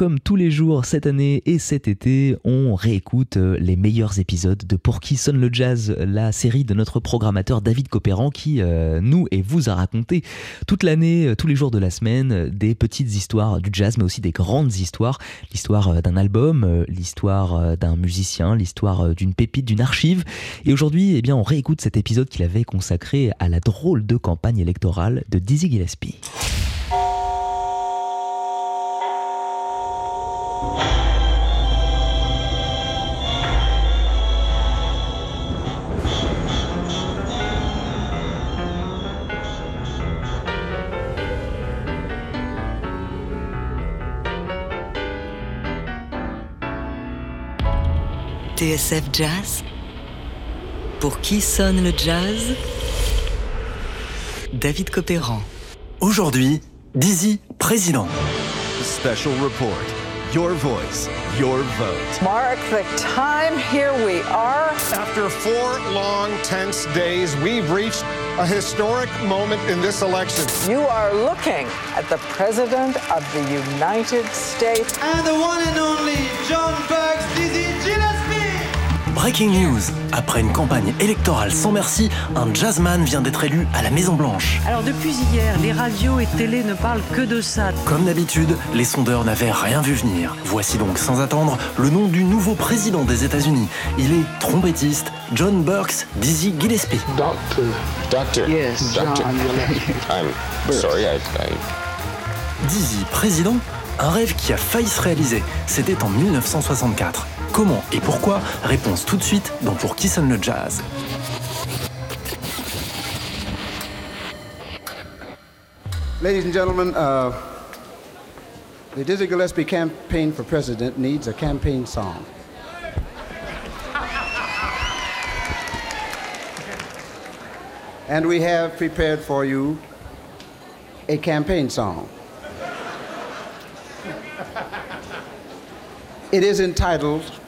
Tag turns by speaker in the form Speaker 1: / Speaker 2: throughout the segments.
Speaker 1: comme tous les jours cette année et cet été, on réécoute euh, les meilleurs épisodes de Pour qui sonne le jazz, la série de notre programmateur David Copéran qui euh, nous et vous a raconté toute l'année, euh, tous les jours de la semaine, des petites histoires du jazz, mais aussi des grandes histoires. L'histoire d'un album, l'histoire d'un musicien, l'histoire d'une pépite, d'une archive. Et aujourd'hui, eh bien, on réécoute cet épisode qu'il avait consacré à la drôle de campagne électorale de Dizzy Gillespie.
Speaker 2: TSF Jazz Pour qui sonne le jazz? David Copéran.
Speaker 3: Aujourd'hui, Dizzy, président.
Speaker 4: Special report. Your voice, your vote.
Speaker 5: Mark the time, here we are.
Speaker 6: After four long, tense days, we've reached a historic moment in this election.
Speaker 5: You are looking at the President of the United States.
Speaker 7: And the one and only John Burks, Dizzy Gillespie.
Speaker 3: Breaking news. Après une campagne électorale sans merci, un jazzman vient d'être élu à la Maison Blanche.
Speaker 7: Alors depuis hier, les radios et télé ne parlent que de ça.
Speaker 3: Comme d'habitude, les sondeurs n'avaient rien vu venir. Voici donc sans attendre le nom du nouveau président des États-Unis. Il est trompettiste John Burks Dizzy Gillespie.
Speaker 7: Doctor.
Speaker 8: Doctor.
Speaker 7: Yes, Doctor.
Speaker 8: John. I'm sorry, I, I...
Speaker 3: Dizzy président Un rêve qui a failli se réaliser. C'était en 1964. Comment et pourquoi Réponse tout de suite dans Pour qui sonne le jazz.
Speaker 9: Ladies and gentlemen, uh, the Dizzy Gillespie campaign for president needs a campaign song. And we have prepared for you a campaign song. It is entitled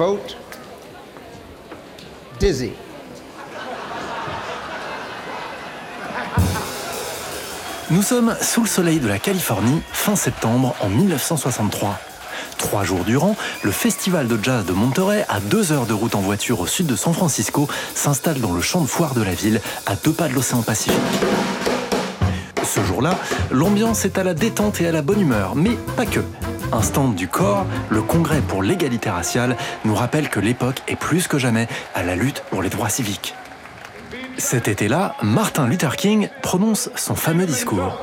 Speaker 9: Vote Dizzy.
Speaker 3: Nous sommes sous le soleil de la Californie, fin septembre en 1963. Trois jours durant, le festival de jazz de Monterey, à deux heures de route en voiture au sud de San Francisco, s'installe dans le champ de foire de la ville, à deux pas de l'océan Pacifique. Ce jour-là, l'ambiance est à la détente et à la bonne humeur, mais pas que. Un stand du corps, le congrès pour l'égalité raciale, nous rappelle que l'époque est plus que jamais à la lutte pour les droits civiques. Cet été-là, Martin Luther King prononce son fameux discours.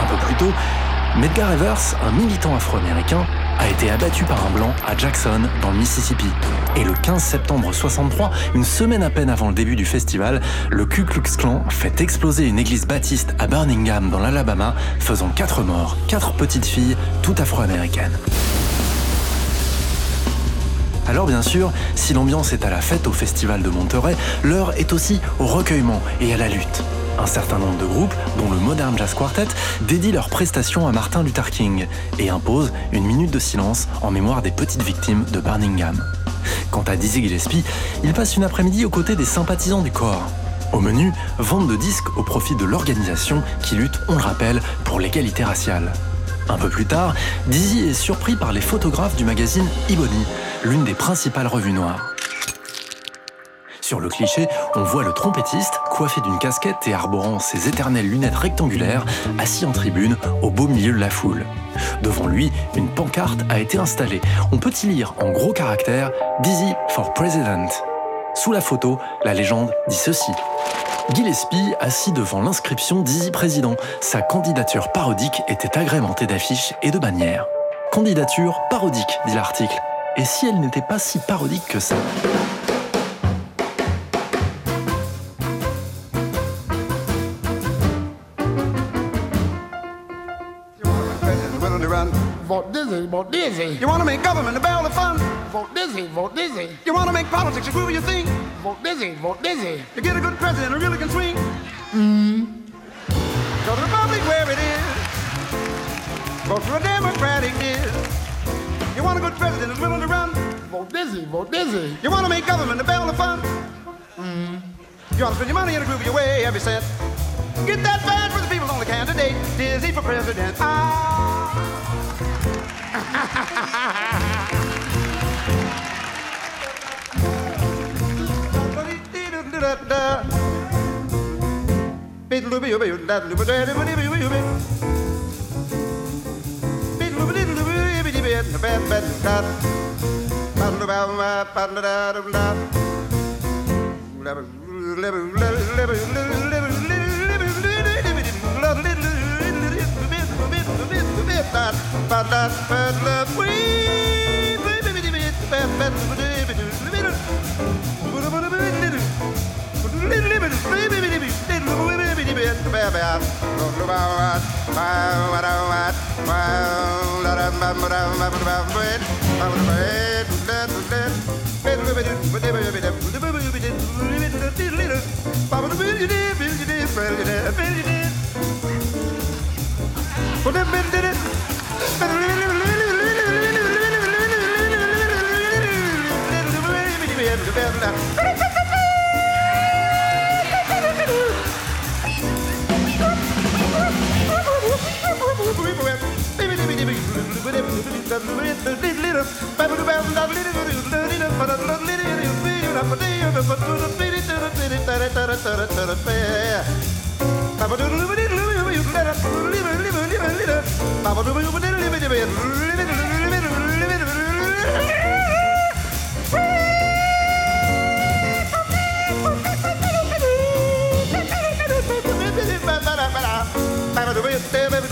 Speaker 3: Un peu plus tôt, Medgar Evers, un militant afro-américain, a été abattu par un blanc à Jackson, dans le Mississippi. Et le 15 septembre 63, une semaine à peine avant le début du festival, le Ku Klux Klan fait exploser une église baptiste à Birmingham, dans l'Alabama, faisant quatre morts, quatre petites filles, toutes afro-américaines. Alors bien sûr, si l'ambiance est à la fête au festival de Monterey, l'heure est aussi au recueillement et à la lutte. Un certain nombre de groupes, dont le Modern Jazz Quartet, dédient leurs prestations à Martin Luther King et imposent une minute de silence en mémoire des petites victimes de Birmingham. Quant à Dizzy Gillespie, il passe une après-midi aux côtés des sympathisants du corps. Au menu, vente de disques au profit de l'organisation qui lutte, on le rappelle, pour l'égalité raciale. Un peu plus tard, Dizzy est surpris par les photographes du magazine Ebony, l'une des principales revues noires. Sur le cliché, on voit le trompettiste, coiffé d'une casquette et arborant ses éternelles lunettes rectangulaires, assis en tribune, au beau milieu de la foule. Devant lui, une pancarte a été installée. On peut y lire en gros caractères Dizzy for President. Sous la photo, la légende dit ceci. Gillespie, assis devant l'inscription Dizzy Président, sa candidature parodique était agrémentée d'affiches et de bannières. Candidature parodique, dit l'article. Et si elle n'était pas si parodique que ça?
Speaker 10: Vote dizzy.
Speaker 9: You want to make government a barrel of fun?
Speaker 10: Vote dizzy, vote dizzy.
Speaker 9: You want to make politics a your thing?
Speaker 10: Vote dizzy, vote dizzy.
Speaker 9: You get a good president who really can swing.
Speaker 10: Mm.
Speaker 9: Go to the public where it is. Vote for a Democratic is. You want a good president who's willing to run?
Speaker 10: Vote Dizzy, vote Dizzy.
Speaker 9: You want to make government a barrel of fun? Mm. You want to spend your money in a groovy way every cent? Get that bad for the people on the candidate. Dizzy for president. Ah. ปิดรูไปอยู่ไปอยู่ดันรูไปได้ไปนี่ไปอยู่ไปอยู่ไปปิดรูไปนี่รูไปไปที่เบนเบนเบนกันปันรูไปมาปันรูไปรูไปรูไปรูไปรูไปรูไป that, about that, but love Thank you.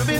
Speaker 9: Baby,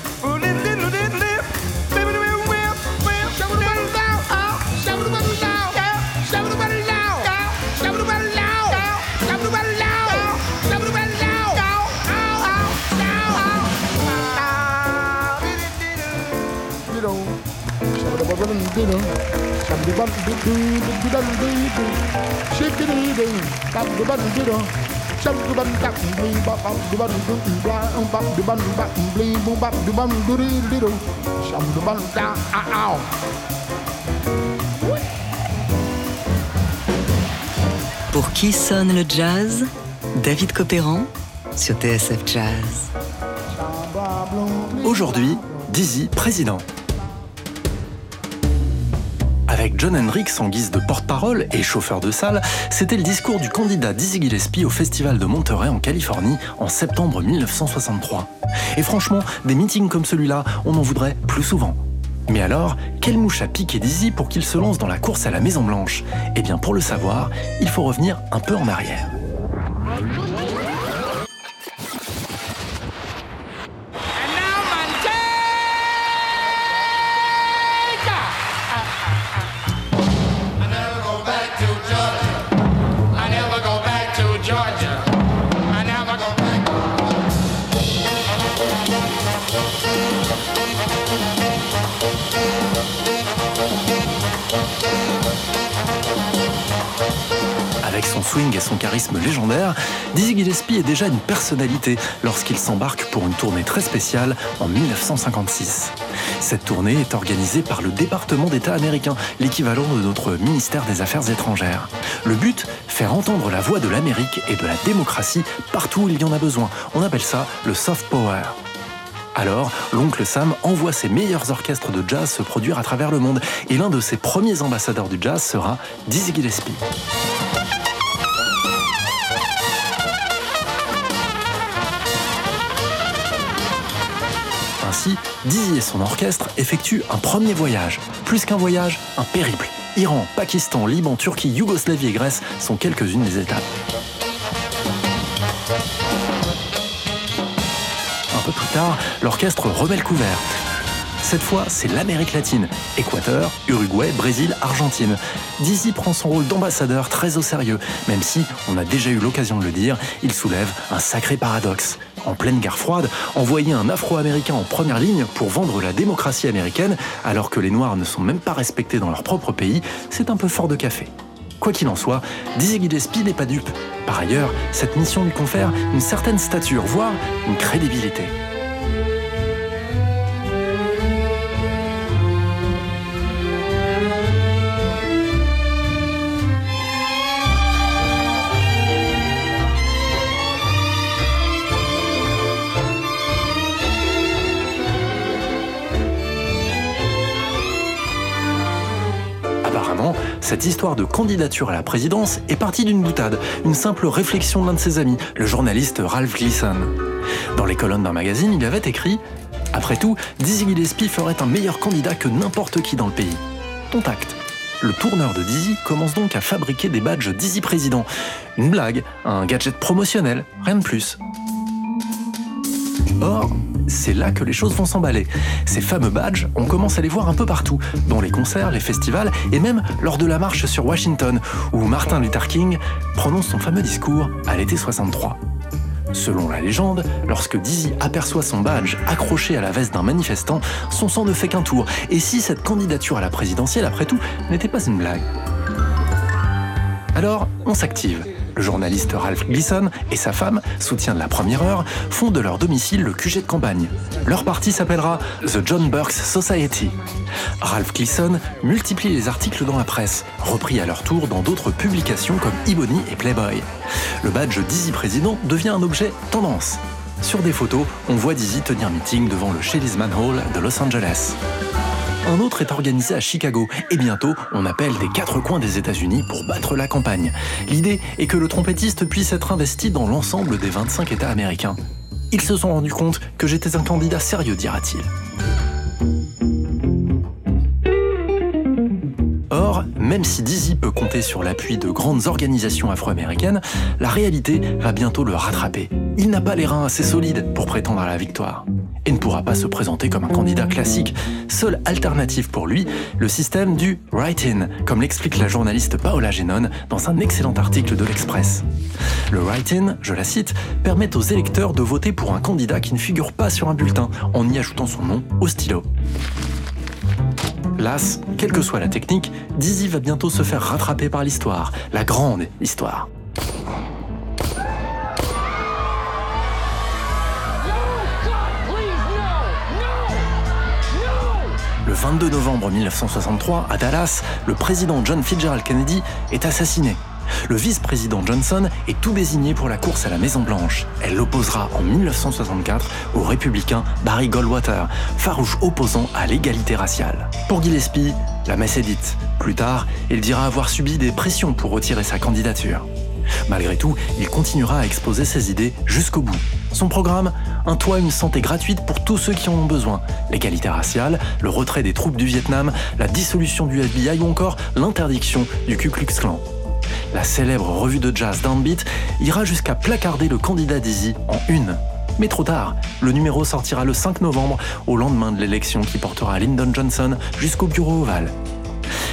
Speaker 2: Pour qui sonne le jazz? David Copéran sur TSF Jazz.
Speaker 3: Aujourd'hui, Dizzy président. Avec John Hendricks en guise de porte-parole et chauffeur de salle, c'était le discours du candidat Dizzy Gillespie au Festival de Monterey en Californie en septembre 1963. Et franchement, des meetings comme celui-là, on en voudrait plus souvent. Mais alors, quelle mouche a piqué Dizzy pour qu'il se lance dans la course à la Maison Blanche Eh bien, pour le savoir, il faut revenir un peu en arrière. Légendaire, Dizzy Gillespie est déjà une personnalité lorsqu'il s'embarque pour une tournée très spéciale en 1956. Cette tournée est organisée par le département d'État américain, l'équivalent de notre ministère des Affaires étrangères. Le but Faire entendre la voix de l'Amérique et de la démocratie partout où il y en a besoin. On appelle ça le soft power. Alors, l'oncle Sam envoie ses meilleurs orchestres de jazz se produire à travers le monde, et l'un de ses premiers ambassadeurs du jazz sera Dizzy Gillespie. Dizzy et son orchestre effectuent un premier voyage, plus qu'un voyage, un périple. Iran, Pakistan, Liban, Turquie, Yougoslavie et Grèce sont quelques-unes des étapes. Un peu plus tard, l'orchestre remet le couvert. Cette fois, c'est l'Amérique latine. Équateur, Uruguay, Brésil, Argentine. Dizzy prend son rôle d'ambassadeur très au sérieux, même si, on a déjà eu l'occasion de le dire, il soulève un sacré paradoxe. En pleine guerre froide, envoyer un Afro-Américain en première ligne pour vendre la démocratie américaine, alors que les Noirs ne sont même pas respectés dans leur propre pays, c'est un peu fort de café. Quoi qu'il en soit, Dizzy Gillespie n'est pas dupe. Par ailleurs, cette mission lui confère une certaine stature, voire une crédibilité. Cette histoire de candidature à la présidence est partie d'une boutade, une simple réflexion de l'un de ses amis, le journaliste Ralph Gleason. Dans les colonnes d'un magazine, il avait écrit Après tout, Dizzy Gillespie ferait un meilleur candidat que n'importe qui dans le pays. Contact. Le tourneur de Dizzy commence donc à fabriquer des badges Dizzy Président. Une blague, un gadget promotionnel, rien de plus. Or, c'est là que les choses vont s'emballer. Ces fameux badges, on commence à les voir un peu partout, dans les concerts, les festivals et même lors de la marche sur Washington, où Martin Luther King prononce son fameux discours à l'été 63. Selon la légende, lorsque Dizzy aperçoit son badge accroché à la veste d'un manifestant, son sang ne fait qu'un tour. Et si cette candidature à la présidentielle, après tout, n'était pas une blague? Alors, on s'active. Le journaliste Ralph Gleason et sa femme, soutien de la première heure, font de leur domicile le QG de campagne. Leur parti s'appellera The John Burks Society. Ralph Gleason multiplie les articles dans la presse, repris à leur tour dans d'autres publications comme Ebony et Playboy. Le badge Dizzy Président devient un objet tendance. Sur des photos, on voit Dizzy tenir meeting devant le Shellisman Hall de Los Angeles. Un autre est organisé à Chicago et bientôt on appelle des quatre coins des États-Unis pour battre la campagne. L'idée est que le trompettiste puisse être investi dans l'ensemble des 25 États américains. Ils se sont rendus compte que j'étais un candidat sérieux, dira-t-il. Or, même si Dizzy peut compter sur l'appui de grandes organisations afro-américaines, la réalité va bientôt le rattraper. Il n'a pas les reins assez solides pour prétendre à la victoire et ne pourra pas se présenter comme un candidat classique. Seule alternative pour lui, le système du write-in, comme l'explique la journaliste Paola Genon dans un excellent article de l'Express. Le write-in, je la cite, permet aux électeurs de voter pour un candidat qui ne figure pas sur un bulletin en y ajoutant son nom au stylo. Las, quelle que soit la technique, Dizzy va bientôt se faire rattraper par l'histoire, la grande histoire. Le 22 novembre 1963, à Dallas, le président John Fitzgerald Kennedy est assassiné. Le vice-président Johnson est tout désigné pour la course à la Maison-Blanche. Elle l'opposera en 1964 au républicain Barry Goldwater, farouche opposant à l'égalité raciale. Pour Gillespie, la messe est dite. Plus tard, il dira avoir subi des pressions pour retirer sa candidature. Malgré tout, il continuera à exposer ses idées jusqu'au bout. Son programme Un toit une santé gratuite pour tous ceux qui en ont besoin, l'égalité raciale, le retrait des troupes du Vietnam, la dissolution du FBI ou encore l'interdiction du Ku Klux Klan. La célèbre revue de jazz Downbeat ira jusqu'à placarder le candidat Dizzy en une. Mais trop tard, le numéro sortira le 5 novembre, au lendemain de l'élection qui portera Lyndon Johnson jusqu'au bureau ovale.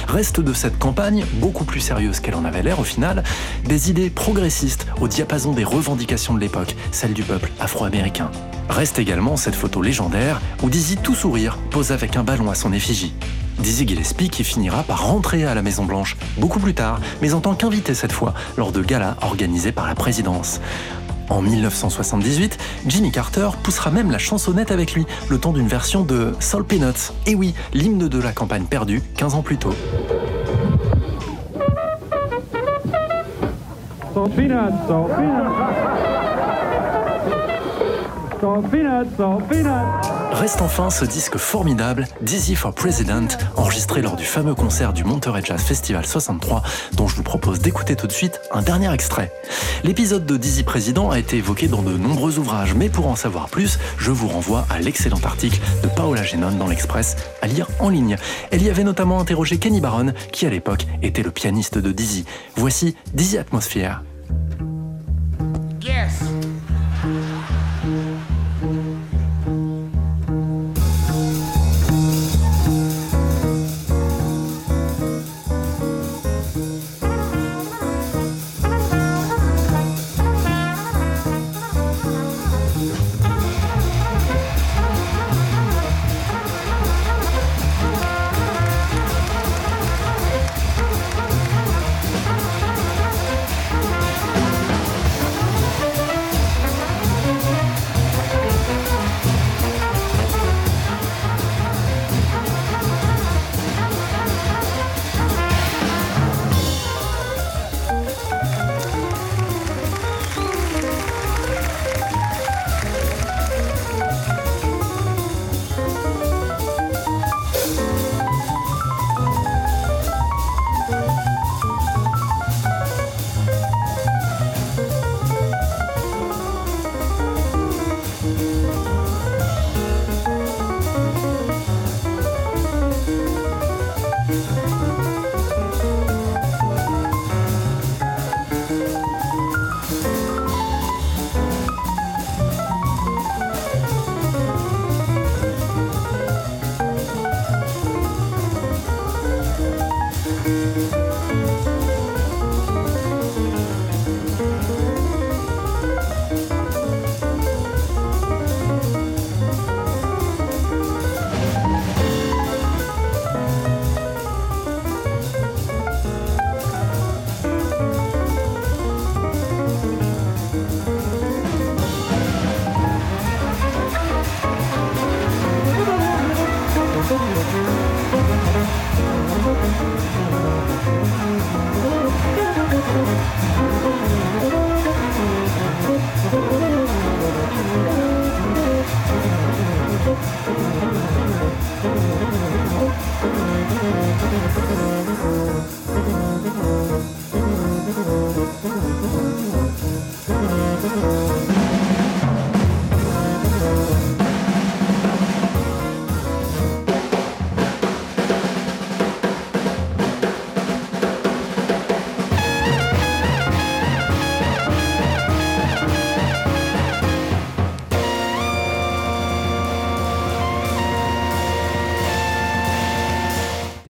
Speaker 3: Reste de cette campagne, beaucoup plus sérieuse qu'elle en avait l'air au final, des idées progressistes au diapason des revendications de l'époque, celles du peuple afro-américain. Reste également cette photo légendaire où Dizzy tout sourire pose avec un ballon à son effigie. Dizzy Gillespie qui finira par rentrer à la Maison Blanche, beaucoup plus tard, mais en tant qu'invité cette fois, lors de galas organisés par la présidence. En 1978, Jimmy Carter poussera même la chansonnette avec lui, le temps d'une version de Soul Peanuts. Et oui, l'hymne de la campagne perdue 15 ans plus tôt. Reste enfin ce disque formidable, Dizzy for President, enregistré lors du fameux concert du Monterey Jazz Festival 63, dont je vous propose d'écouter tout de suite un dernier extrait. L'épisode de Dizzy Président a été évoqué dans de nombreux ouvrages, mais pour en savoir plus, je vous renvoie à l'excellent article de Paola Genon dans l'Express, à lire en ligne. Elle y avait notamment interrogé Kenny Barron, qui à l'époque était le pianiste de Dizzy. Voici Dizzy Atmosphere.